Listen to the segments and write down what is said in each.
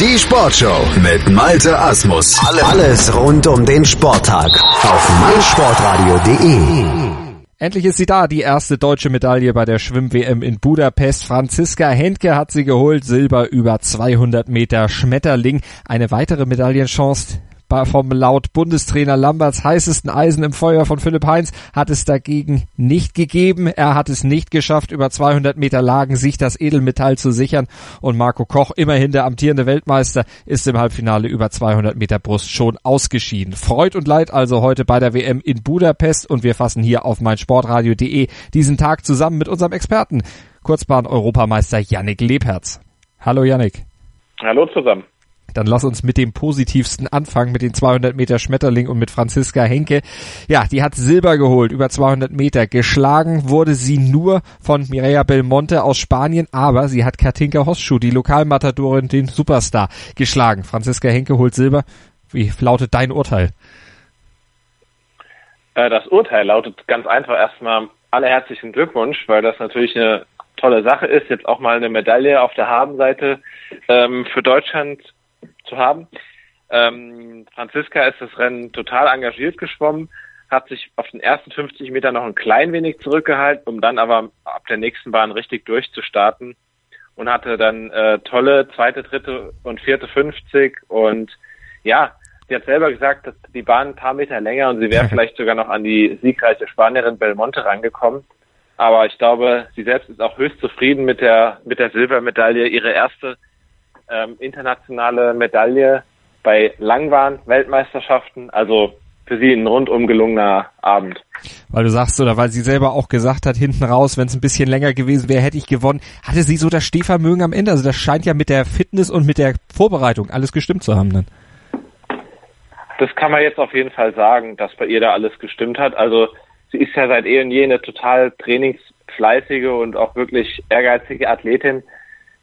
Die Sportshow mit Malte Asmus. Alles rund um den Sporttag auf meinsportradio.de. Endlich ist sie da, die erste deutsche Medaille bei der Schwimm-WM in Budapest. Franziska Hentke hat sie geholt, Silber über 200 Meter Schmetterling. Eine weitere Medaillenchance vom laut Bundestrainer Lamberts heißesten Eisen im Feuer von Philipp Heinz hat es dagegen nicht gegeben. Er hat es nicht geschafft, über 200 Meter Lagen sich das Edelmetall zu sichern. Und Marco Koch, immerhin der amtierende Weltmeister, ist im Halbfinale über 200 Meter Brust schon ausgeschieden. Freud und Leid also heute bei der WM in Budapest und wir fassen hier auf meinsportradio.de diesen Tag zusammen mit unserem Experten, Kurzbahn-Europameister Yannick Lebherz. Hallo Yannick. Hallo zusammen. Dann lass uns mit dem positivsten anfangen, mit den 200 Meter Schmetterling und mit Franziska Henke. Ja, die hat Silber geholt, über 200 Meter. Geschlagen wurde sie nur von Mireia Belmonte aus Spanien, aber sie hat Katinka Hosschuh, die Lokalmatadorin, den Superstar, geschlagen. Franziska Henke holt Silber. Wie lautet dein Urteil? Äh, das Urteil lautet ganz einfach erstmal alle herzlichen Glückwunsch, weil das natürlich eine tolle Sache ist, jetzt auch mal eine Medaille auf der Habenseite ähm, für Deutschland zu haben. Ähm, Franziska ist das Rennen total engagiert geschwommen, hat sich auf den ersten 50 Metern noch ein klein wenig zurückgehalten, um dann aber ab der nächsten Bahn richtig durchzustarten und hatte dann äh, tolle zweite, dritte und vierte 50 und ja, sie hat selber gesagt, dass die Bahn ein paar Meter länger und sie wäre vielleicht sogar noch an die siegreiche Spanierin Belmonte rangekommen. Aber ich glaube, sie selbst ist auch höchst zufrieden mit der mit der Silbermedaille, ihre erste ähm, internationale Medaille bei Langbahn-Weltmeisterschaften. Also für sie ein rundum gelungener Abend. Weil du sagst, oder weil sie selber auch gesagt hat, hinten raus, wenn es ein bisschen länger gewesen wäre, hätte ich gewonnen. Hatte sie so das Stehvermögen am Ende? Also das scheint ja mit der Fitness und mit der Vorbereitung alles gestimmt zu haben dann. Das kann man jetzt auf jeden Fall sagen, dass bei ihr da alles gestimmt hat. Also sie ist ja seit eh und je eine total trainingsfleißige und auch wirklich ehrgeizige Athletin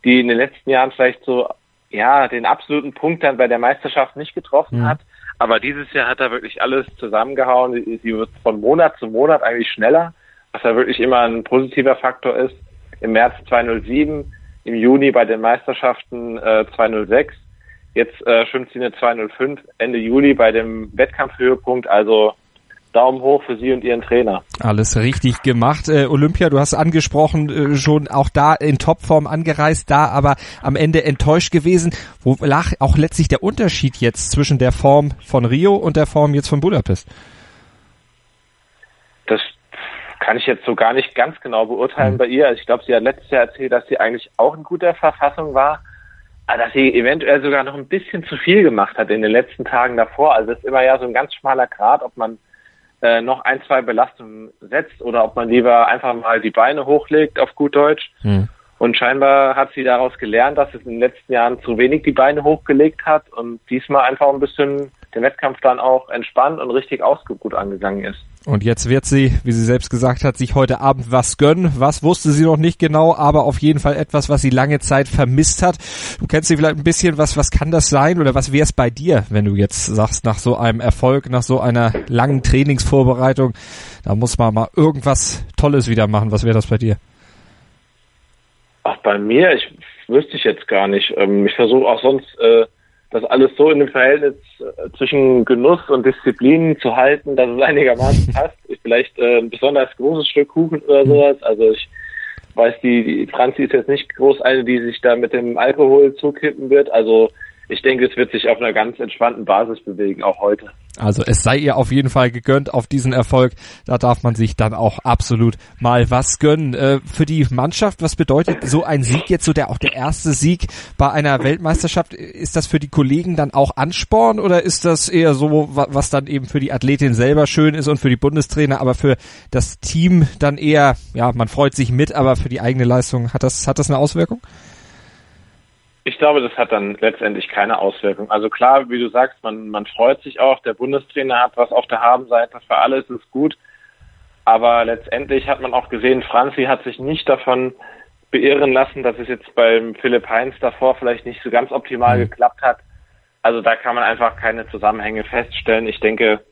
die in den letzten Jahren vielleicht so, ja, den absoluten Punkt dann bei der Meisterschaft nicht getroffen mhm. hat. Aber dieses Jahr hat er wirklich alles zusammengehauen. Sie wird von Monat zu Monat eigentlich schneller, was ja wirklich immer ein positiver Faktor ist. Im März 207, im Juni bei den Meisterschaften äh, 206. Jetzt äh, schwimmt sie eine 205 Ende Juli bei dem Wettkampfhöhepunkt. Also Daumen hoch für Sie und Ihren Trainer. Alles richtig gemacht. Äh, Olympia, du hast angesprochen, äh, schon auch da in Topform angereist, da aber am Ende enttäuscht gewesen. Wo lag auch letztlich der Unterschied jetzt zwischen der Form von Rio und der Form jetzt von Budapest? Das kann ich jetzt so gar nicht ganz genau beurteilen mhm. bei ihr. Also ich glaube, sie hat letztes Jahr erzählt, dass sie eigentlich auch in guter Verfassung war, aber dass sie eventuell sogar noch ein bisschen zu viel gemacht hat in den letzten Tagen davor. Also es ist immer ja so ein ganz schmaler Grad, ob man äh, noch ein, zwei Belastungen setzt oder ob man lieber einfach mal die Beine hochlegt auf gut Deutsch. Hm. Und scheinbar hat sie daraus gelernt, dass es in den letzten Jahren zu wenig die Beine hochgelegt hat und diesmal einfach ein bisschen den Wettkampf dann auch entspannt und richtig ausgegut angegangen ist. Und jetzt wird sie, wie sie selbst gesagt hat, sich heute Abend was gönnen. Was wusste sie noch nicht genau, aber auf jeden Fall etwas, was sie lange Zeit vermisst hat. Du kennst sie vielleicht ein bisschen, was, was kann das sein oder was wäre es bei dir, wenn du jetzt sagst, nach so einem Erfolg, nach so einer langen Trainingsvorbereitung, da muss man mal irgendwas Tolles wieder machen. Was wäre das bei dir? Ach, bei mir, ich wüsste ich jetzt gar nicht. Ähm, ich versuche auch sonst, äh, das alles so in dem Verhältnis äh, zwischen Genuss und Disziplin zu halten, dass es einigermaßen passt. Vielleicht äh, ein besonders großes Stück Kuchen oder sowas. Also ich weiß, die, die Franzi ist jetzt nicht groß eine, die sich da mit dem Alkohol zukippen wird. Also ich denke, es wird sich auf einer ganz entspannten Basis bewegen, auch heute. Also es sei ihr auf jeden Fall gegönnt auf diesen Erfolg. Da darf man sich dann auch absolut mal was gönnen. Äh, für die Mannschaft, was bedeutet so ein Sieg jetzt, so der auch der erste Sieg bei einer Weltmeisterschaft? Ist das für die Kollegen dann auch Ansporn oder ist das eher so, was dann eben für die Athletin selber schön ist und für die Bundestrainer, aber für das Team dann eher, ja, man freut sich mit, aber für die eigene Leistung hat das, hat das eine Auswirkung? Ich glaube, das hat dann letztendlich keine Auswirkung. Also klar, wie du sagst, man, man freut sich auch, der Bundestrainer hat was auf der Habenseite, für alle ist es gut. Aber letztendlich hat man auch gesehen, Franzi hat sich nicht davon beirren lassen, dass es jetzt beim Philipp Heinz davor vielleicht nicht so ganz optimal mhm. geklappt hat. Also da kann man einfach keine Zusammenhänge feststellen. Ich denke,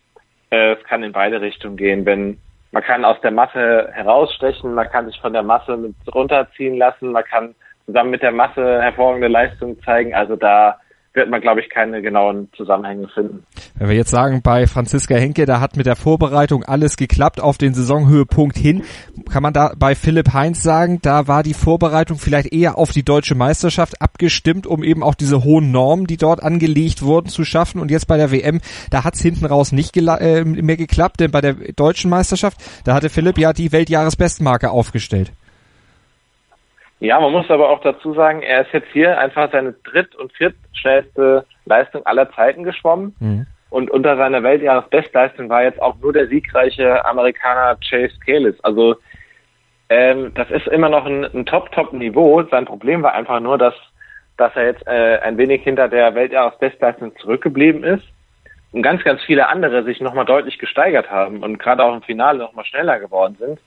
äh, es kann in beide Richtungen gehen. Wenn man kann aus der Masse herausstechen, man kann sich von der Masse mit runterziehen lassen, man kann zusammen mit der Masse hervorragende Leistung zeigen. Also da wird man, glaube ich, keine genauen Zusammenhänge finden. Wenn wir jetzt sagen, bei Franziska Henke, da hat mit der Vorbereitung alles geklappt auf den Saisonhöhepunkt hin, kann man da bei Philipp Heinz sagen, da war die Vorbereitung vielleicht eher auf die deutsche Meisterschaft abgestimmt, um eben auch diese hohen Normen, die dort angelegt wurden, zu schaffen. Und jetzt bei der WM, da hat es hinten raus nicht äh, mehr geklappt, denn bei der deutschen Meisterschaft, da hatte Philipp ja die Weltjahresbestmarke aufgestellt. Ja, man muss aber auch dazu sagen, er ist jetzt hier einfach seine dritt- und viertschnellste Leistung aller Zeiten geschwommen. Mhm. Und unter seiner Weltjahresbestleistung war jetzt auch nur der siegreiche Amerikaner Chase Kalis. Also ähm, das ist immer noch ein, ein Top-Top-Niveau. Sein Problem war einfach nur, dass, dass er jetzt äh, ein wenig hinter der Weltjahresbestleistung zurückgeblieben ist und ganz, ganz viele andere sich nochmal deutlich gesteigert haben und gerade auch im Finale nochmal schneller geworden sind.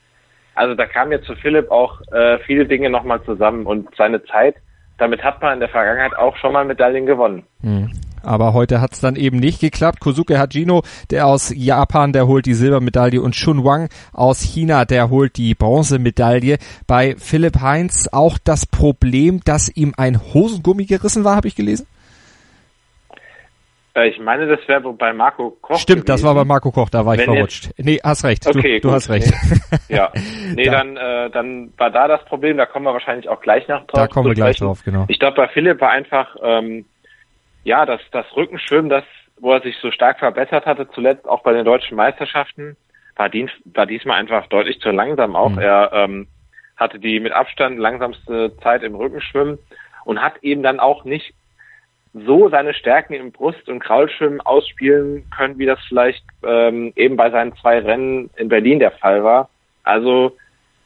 Also da kam jetzt zu Philipp auch äh, viele Dinge nochmal zusammen und seine Zeit, damit hat man in der Vergangenheit auch schon mal Medaillen gewonnen. Mhm. Aber heute hat es dann eben nicht geklappt. Kosuke Hajino, der aus Japan, der holt die Silbermedaille und Shun Wang aus China, der holt die Bronzemedaille. Bei Philipp Heinz auch das Problem, dass ihm ein Hosengummi gerissen war, habe ich gelesen. Äh, ich meine, das wäre bei Marco Koch. Stimmt, gewesen. das war bei Marco Koch, da war ich Wenn verrutscht. Jetzt, nee, hast recht. Okay, du, du hast recht. Nee, ja. Nee, da. dann, äh, dann war da das Problem, da kommen wir wahrscheinlich auch gleich noch drauf. Da kommen wir gleich drauf, genau. Ich glaube, bei Philipp war einfach, ähm, ja, das, das Rückenschwimmen, das, wo er sich so stark verbessert hatte, zuletzt auch bei den deutschen Meisterschaften, war, dies, war diesmal einfach deutlich zu langsam auch. Mhm. Er ähm, hatte die mit Abstand langsamste Zeit im Rückenschwimmen und hat eben dann auch nicht so seine Stärken im Brust- und Kraulschwimmen ausspielen können, wie das vielleicht ähm, eben bei seinen zwei Rennen in Berlin der Fall war. Also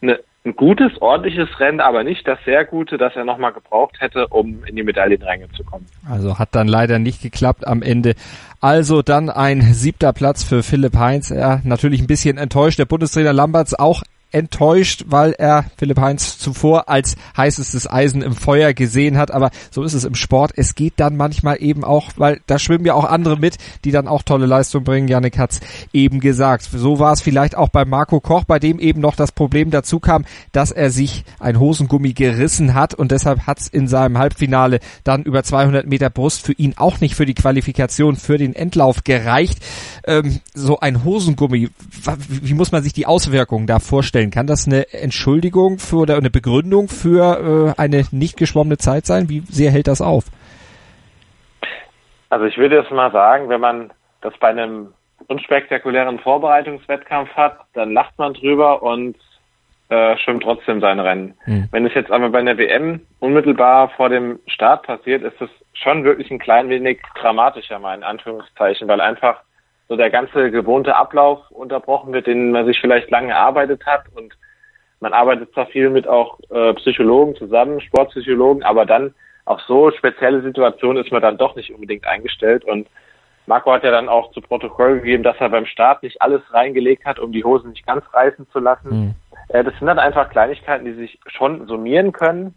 eine, ein gutes, ordentliches Rennen, aber nicht das sehr gute, das er nochmal gebraucht hätte, um in die Medaillenränge zu kommen. Also hat dann leider nicht geklappt am Ende. Also dann ein siebter Platz für Philipp Heinz. Er natürlich ein bisschen enttäuscht. Der Bundestrainer Lamberts auch enttäuscht, weil er Philipp Heinz zuvor als heißestes Eisen im Feuer gesehen hat. Aber so ist es im Sport. Es geht dann manchmal eben auch, weil da schwimmen ja auch andere mit, die dann auch tolle Leistung bringen. Janik hat's eben gesagt. So war es vielleicht auch bei Marco Koch, bei dem eben noch das Problem dazu kam, dass er sich ein Hosengummi gerissen hat und deshalb hat's in seinem Halbfinale dann über 200 Meter Brust für ihn auch nicht für die Qualifikation für den Endlauf gereicht. Ähm, so ein Hosengummi, wie muss man sich die Auswirkungen da vorstellen? Vorstellen. Kann das eine Entschuldigung für oder eine Begründung für äh, eine nicht geschwommene Zeit sein? Wie sehr hält das auf? Also ich würde jetzt mal sagen, wenn man das bei einem unspektakulären Vorbereitungswettkampf hat, dann lacht man drüber und äh, schwimmt trotzdem sein Rennen. Mhm. Wenn es jetzt aber bei einer WM unmittelbar vor dem Start passiert, ist es schon wirklich ein klein wenig dramatischer, mal in Anführungszeichen, weil einfach so der ganze gewohnte Ablauf unterbrochen wird, den man sich vielleicht lange erarbeitet hat und man arbeitet zwar viel mit auch äh, Psychologen zusammen, Sportpsychologen, aber dann auf so spezielle Situationen ist man dann doch nicht unbedingt eingestellt und Marco hat ja dann auch zu Protokoll gegeben, dass er beim Start nicht alles reingelegt hat, um die Hosen nicht ganz reißen zu lassen. Mhm. Äh, das sind dann einfach Kleinigkeiten, die sich schon summieren können,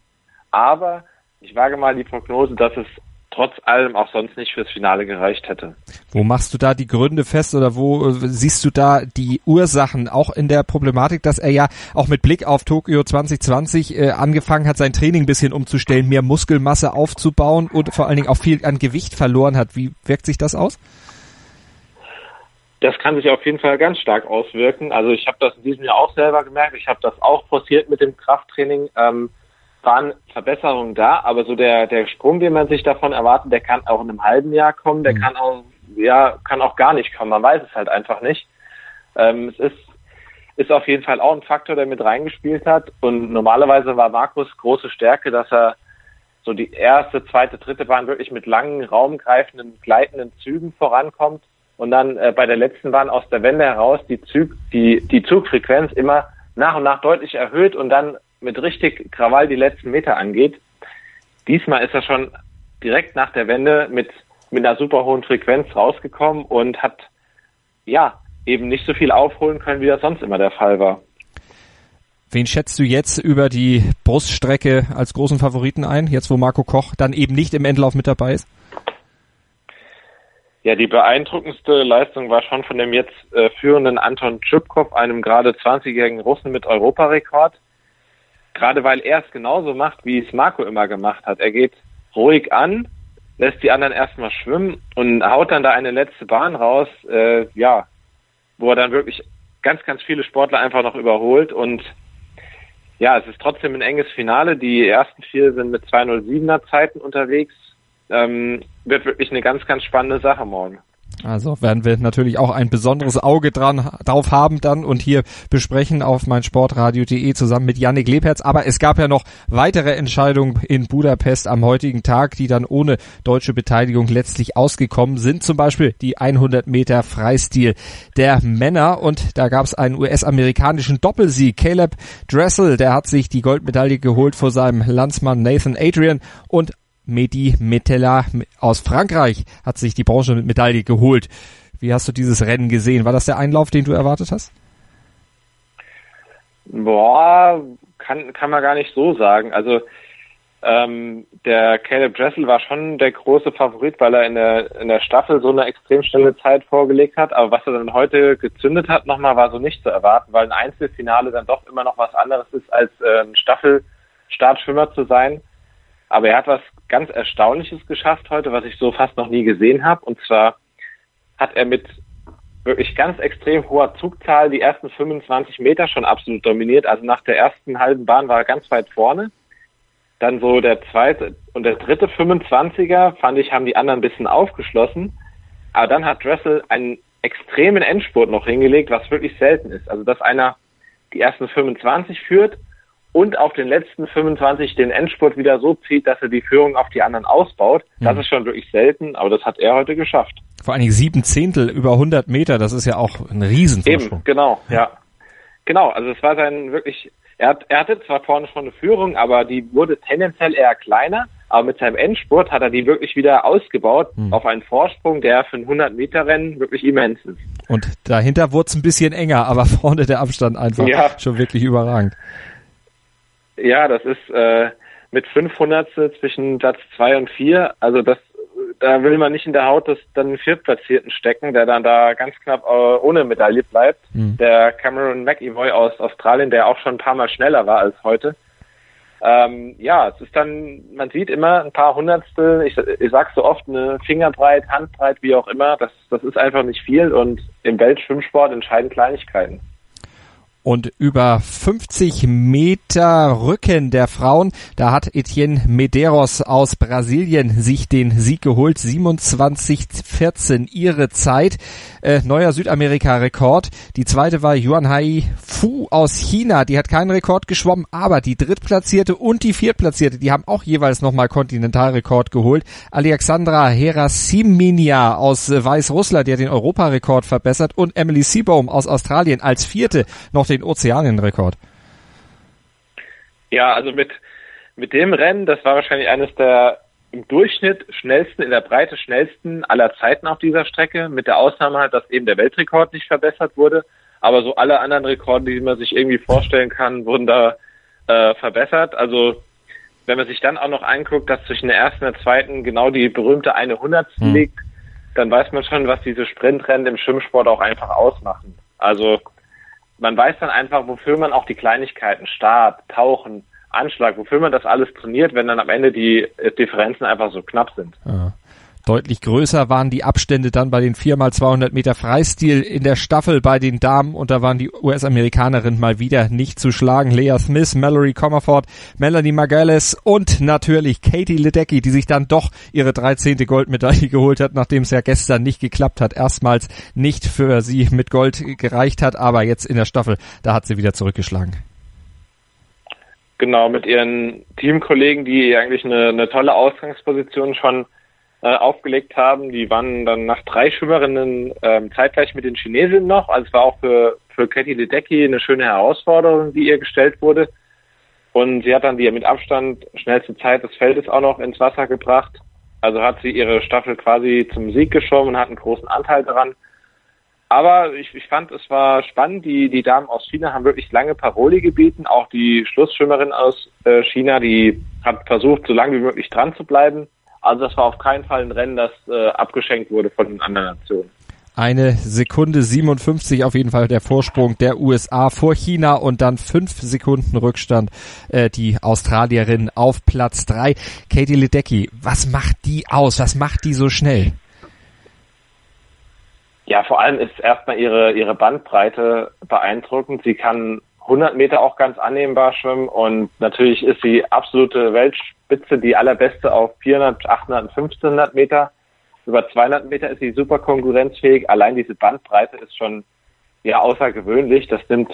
aber ich wage mal die Prognose, dass es trotz allem auch sonst nicht fürs Finale gereicht hätte. Wo machst du da die Gründe fest oder wo äh, siehst du da die Ursachen auch in der Problematik, dass er ja auch mit Blick auf Tokio 2020 äh, angefangen hat, sein Training ein bisschen umzustellen, mehr Muskelmasse aufzubauen und vor allen Dingen auch viel an Gewicht verloren hat. Wie wirkt sich das aus? Das kann sich auf jeden Fall ganz stark auswirken. Also ich habe das in diesem Jahr auch selber gemerkt. Ich habe das auch forciert mit dem Krafttraining. Ähm, waren Verbesserungen da, aber so der, der Sprung, den man sich davon erwartet, der kann auch in einem halben Jahr kommen, der mhm. kann auch, ja, kann auch gar nicht kommen. Man weiß es halt einfach nicht. Ähm, es ist, ist auf jeden Fall auch ein Faktor, der mit reingespielt hat. Und normalerweise war Markus große Stärke, dass er so die erste, zweite, dritte Bahn wirklich mit langen, raumgreifenden, gleitenden Zügen vorankommt. Und dann äh, bei der letzten Bahn aus der Wende heraus die, Zug, die, die Zugfrequenz immer nach und nach deutlich erhöht und dann mit richtig Krawall die letzten Meter angeht. Diesmal ist er schon direkt nach der Wende mit, mit einer super hohen Frequenz rausgekommen und hat, ja, eben nicht so viel aufholen können, wie das sonst immer der Fall war. Wen schätzt du jetzt über die Bruststrecke als großen Favoriten ein, jetzt wo Marco Koch dann eben nicht im Endlauf mit dabei ist? Ja, die beeindruckendste Leistung war schon von dem jetzt äh, führenden Anton Tschipkov, einem gerade 20-jährigen Russen mit Europarekord. Gerade weil er es genauso macht, wie es Marco immer gemacht hat. Er geht ruhig an, lässt die anderen erstmal schwimmen und haut dann da eine letzte Bahn raus, äh, ja, wo er dann wirklich ganz, ganz viele Sportler einfach noch überholt und ja, es ist trotzdem ein enges Finale. Die ersten vier sind mit 207er Zeiten unterwegs. Ähm, wird wirklich eine ganz, ganz spannende Sache morgen. Also werden wir natürlich auch ein besonderes Auge dran drauf haben dann und hier besprechen auf meinsportradio.de zusammen mit Yannick Lebherz. Aber es gab ja noch weitere Entscheidungen in Budapest am heutigen Tag, die dann ohne deutsche Beteiligung letztlich ausgekommen sind. Zum Beispiel die 100 Meter Freistil der Männer und da gab es einen US-amerikanischen Doppelsieg. Caleb Dressel, der hat sich die Goldmedaille geholt vor seinem Landsmann Nathan Adrian und Mehdi Metella aus Frankreich hat sich die Bronzemedaille geholt. Wie hast du dieses Rennen gesehen? War das der Einlauf, den du erwartet hast? Boah, kann, kann man gar nicht so sagen. Also ähm, der Caleb Dressel war schon der große Favorit, weil er in der, in der Staffel so eine extrem schnelle Zeit vorgelegt hat. Aber was er dann heute gezündet hat nochmal, war so nicht zu erwarten, weil ein Einzelfinale dann doch immer noch was anderes ist, als äh, ein Staffelstartschwimmer zu sein. Aber er hat was ganz Erstaunliches geschafft heute, was ich so fast noch nie gesehen habe. Und zwar hat er mit wirklich ganz extrem hoher Zugzahl die ersten 25 Meter schon absolut dominiert. Also nach der ersten halben Bahn war er ganz weit vorne. Dann so der zweite und der dritte 25er, fand ich, haben die anderen ein bisschen aufgeschlossen. Aber dann hat Dressel einen extremen Endspurt noch hingelegt, was wirklich selten ist. Also dass einer die ersten 25 führt und auf den letzten 25 den Endspurt wieder so zieht, dass er die Führung auf die anderen ausbaut. Das mhm. ist schon wirklich selten, aber das hat er heute geschafft. Vor allen Dingen sieben Zehntel über 100 Meter, das ist ja auch ein Riesenvorsprung. Eben, genau, ja. Genau, also es war sein wirklich, er, hat, er hatte zwar vorne schon eine Führung, aber die wurde tendenziell eher kleiner, aber mit seinem Endspurt hat er die wirklich wieder ausgebaut mhm. auf einen Vorsprung, der für ein 100 Meter Rennen wirklich immens ist. Und dahinter wurde es ein bisschen enger, aber vorne der Abstand einfach ja. schon wirklich überragend. Ja, das ist äh, mit 500 zwischen Platz zwei und vier. Also das, da will man nicht in der Haut des dann Viertplatzierten stecken, der dann da ganz knapp äh, ohne Medaille bleibt. Mhm. Der Cameron McEvoy aus Australien, der auch schon ein paar Mal schneller war als heute. Ähm, ja, es ist dann, man sieht immer ein paar Hundertstel, ich, ich sag so oft, eine Fingerbreit, Handbreit, wie auch immer, das, das ist einfach nicht viel und im Weltschwimmsport entscheiden Kleinigkeiten. Und über 50 Meter Rücken der Frauen, da hat Etienne Medeiros aus Brasilien sich den Sieg geholt. 27,14 ihre Zeit. Äh, neuer Südamerika-Rekord. Die zweite war Yuanhai Fu aus China. Die hat keinen Rekord geschwommen, aber die Drittplatzierte und die Viertplatzierte, die haben auch jeweils nochmal Kontinentalrekord geholt. Alexandra Herasiminia aus Weißrussland, die hat den Europarekord verbessert und Emily Seabohm aus Australien als Vierte noch den Ozeanienrekord. Ja, also mit, mit dem Rennen, das war wahrscheinlich eines der im Durchschnitt schnellsten, in der Breite schnellsten aller Zeiten auf dieser Strecke, mit der Ausnahme halt, dass eben der Weltrekord nicht verbessert wurde. Aber so alle anderen Rekorde, die man sich irgendwie vorstellen kann, wurden da äh, verbessert. Also wenn man sich dann auch noch anguckt, dass zwischen der ersten und der zweiten genau die berühmte eine Hundertstel hm. liegt, dann weiß man schon, was diese Sprintrennen im Schwimmsport auch einfach ausmachen. Also man weiß dann einfach, wofür man auch die Kleinigkeiten, Start, Tauchen, Anschlag, wofür man das alles trainiert, wenn dann am Ende die Differenzen einfach so knapp sind. Ja. Deutlich größer waren die Abstände dann bei den 4x200 Meter Freistil in der Staffel bei den Damen und da waren die US-Amerikanerinnen mal wieder nicht zu schlagen. Lea Smith, Mallory Comerford, Melanie Magales und natürlich Katie Ledecky, die sich dann doch ihre 13. Goldmedaille geholt hat, nachdem es ja gestern nicht geklappt hat. Erstmals nicht für sie mit Gold gereicht hat, aber jetzt in der Staffel, da hat sie wieder zurückgeschlagen. Genau, mit ihren Teamkollegen, die eigentlich eine, eine tolle Ausgangsposition schon äh, aufgelegt haben. Die waren dann nach drei Schwimmerinnen ähm, zeitgleich mit den Chinesinnen noch. Also es war auch für, für Katie Ledecky eine schöne Herausforderung, die ihr gestellt wurde. Und sie hat dann die mit Abstand schnellste Zeit des Feldes auch noch ins Wasser gebracht. Also hat sie ihre Staffel quasi zum Sieg geschwommen und hat einen großen Anteil daran. Aber ich, ich fand, es war spannend. Die, die Damen aus China haben wirklich lange Paroli gebeten. Auch die Schlussschwimmerin aus äh, China, die hat versucht, so lange wie möglich dran zu bleiben. Also das war auf keinen Fall ein Rennen, das äh, abgeschenkt wurde von den anderen Nationen. Eine Sekunde 57 auf jeden Fall der Vorsprung der USA vor China und dann fünf Sekunden Rückstand äh, die Australierin auf Platz drei. Katie Ledecky, was macht die aus? Was macht die so schnell? Ja, vor allem ist erstmal ihre, ihre Bandbreite beeindruckend. Sie kann 100 Meter auch ganz annehmbar schwimmen und natürlich ist sie absolute Weltspitze, die allerbeste auf 400, 800 und 1500 Meter. Über 200 Meter ist sie super konkurrenzfähig. Allein diese Bandbreite ist schon ja außergewöhnlich. Das nimmt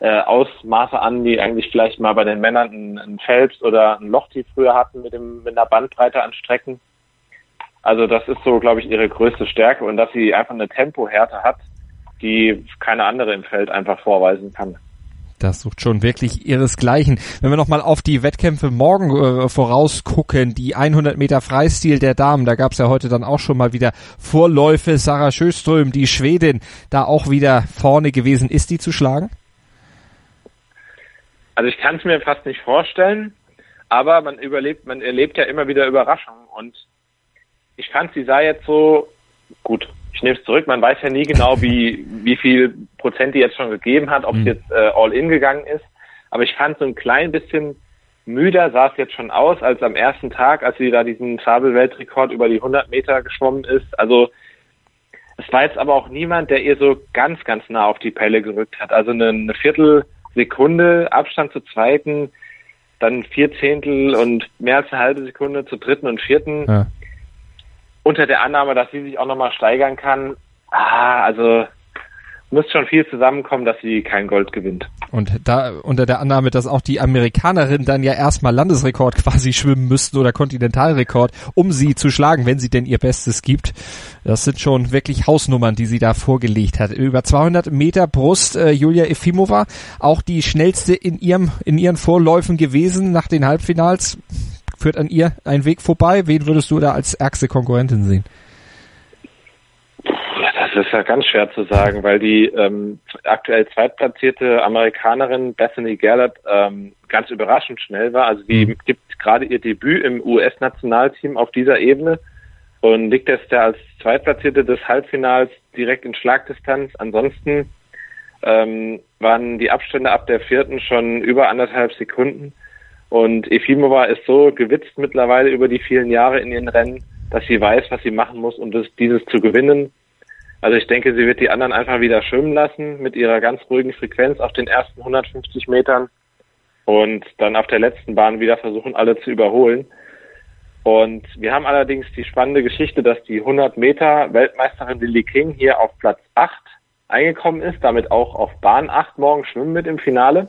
äh, Ausmaße an, die eigentlich vielleicht mal bei den Männern ein, ein Phelps oder ein Loch, die früher hatten mit, dem, mit einer Bandbreite an Strecken. Also das ist so, glaube ich, ihre größte Stärke und dass sie einfach eine Tempohärte hat, die keine andere im Feld einfach vorweisen kann. Das sucht schon wirklich ihresgleichen. Wenn wir nochmal auf die Wettkämpfe morgen äh, vorausgucken, die 100 Meter Freistil der Damen, da gab es ja heute dann auch schon mal wieder Vorläufe. Sarah Schöström, die Schwedin, da auch wieder vorne gewesen. Ist die zu schlagen? Also ich kann es mir fast nicht vorstellen, aber man überlebt, man erlebt ja immer wieder Überraschungen und ich fand, sie sah jetzt so gut ich nehme es zurück, man weiß ja nie genau, wie, wie viel Prozent die jetzt schon gegeben hat, ob es mhm. jetzt äh, all in gegangen ist. Aber ich fand so ein klein bisschen müder sah es jetzt schon aus, als am ersten Tag, als sie da diesen Fabel-Weltrekord über die 100 Meter geschwommen ist. Also es war jetzt aber auch niemand, der ihr so ganz, ganz nah auf die Pelle gerückt hat. Also eine, eine Viertelsekunde Abstand zur zweiten, dann vier Zehntel und mehr als eine halbe Sekunde zur dritten und vierten. Ja unter der Annahme, dass sie sich auch nochmal steigern kann, ah, also muss schon viel zusammenkommen, dass sie kein Gold gewinnt. Und da unter der Annahme, dass auch die Amerikanerinnen dann ja erstmal Landesrekord quasi schwimmen müssten oder Kontinentalrekord, um sie zu schlagen, wenn sie denn ihr Bestes gibt. Das sind schon wirklich Hausnummern, die sie da vorgelegt hat. Über 200 Meter Brust, äh, Julia Efimova, auch die schnellste in ihrem in ihren Vorläufen gewesen nach den Halbfinals führt an ihr ein Weg vorbei? Wen würdest du da als ärgste Konkurrentin sehen? Das ist ja ganz schwer zu sagen, weil die ähm, aktuell zweitplatzierte Amerikanerin Bethany Gallop ähm, ganz überraschend schnell war. Also die mhm. gibt gerade ihr Debüt im US-Nationalteam auf dieser Ebene und liegt jetzt da als Zweitplatzierte des Halbfinals direkt in Schlagdistanz. Ansonsten ähm, waren die Abstände ab der vierten schon über anderthalb Sekunden. Und Efimova ist so gewitzt mittlerweile über die vielen Jahre in ihren Rennen, dass sie weiß, was sie machen muss, um das, dieses zu gewinnen. Also ich denke, sie wird die anderen einfach wieder schwimmen lassen mit ihrer ganz ruhigen Frequenz auf den ersten 150 Metern und dann auf der letzten Bahn wieder versuchen, alle zu überholen. Und wir haben allerdings die spannende Geschichte, dass die 100 Meter Weltmeisterin Lily King hier auf Platz 8 eingekommen ist, damit auch auf Bahn 8 morgen schwimmen mit im Finale.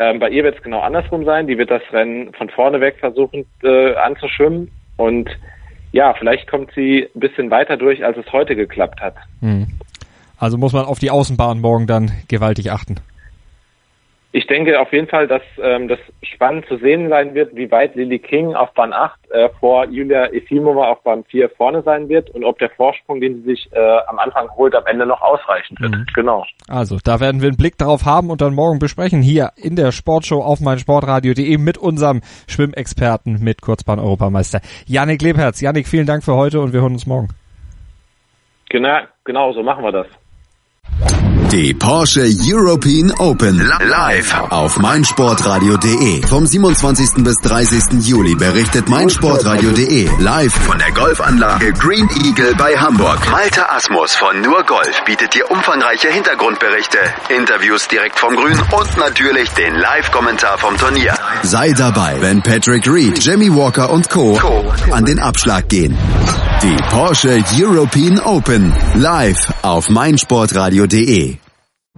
Ähm, bei ihr wird es genau andersrum sein. Die wird das Rennen von vorne weg versuchen äh, anzuschwimmen. Und ja, vielleicht kommt sie ein bisschen weiter durch, als es heute geklappt hat. Hm. Also muss man auf die Außenbahn morgen dann gewaltig achten ich denke auf jeden Fall, dass ähm, das spannend zu sehen sein wird, wie weit Lily King auf Bahn 8 äh, vor Julia Efimova auf Bahn 4 vorne sein wird und ob der Vorsprung, den sie sich äh, am Anfang holt, am Ende noch ausreichend wird. Mhm. Genau. Also, da werden wir einen Blick darauf haben und dann morgen besprechen hier in der Sportshow auf meinsportradio.de mit unserem Schwimmexperten, mit Kurzbahn-Europameister Janik Lebherz. Janik, vielen Dank für heute und wir hören uns morgen. Genau, genau, so machen wir das. Die Porsche European Open live auf meinsportradio.de. Vom 27. bis 30. Juli berichtet meinsportradio.de live von der Golfanlage Green Eagle bei Hamburg. Malte Asmus von Nur Golf bietet dir umfangreiche Hintergrundberichte, Interviews direkt vom Grün und natürlich den Live-Kommentar vom Turnier. Sei dabei, wenn Patrick Reed, Jamie Walker und Co. an den Abschlag gehen. Die Porsche European Open live auf meinsportradio.de.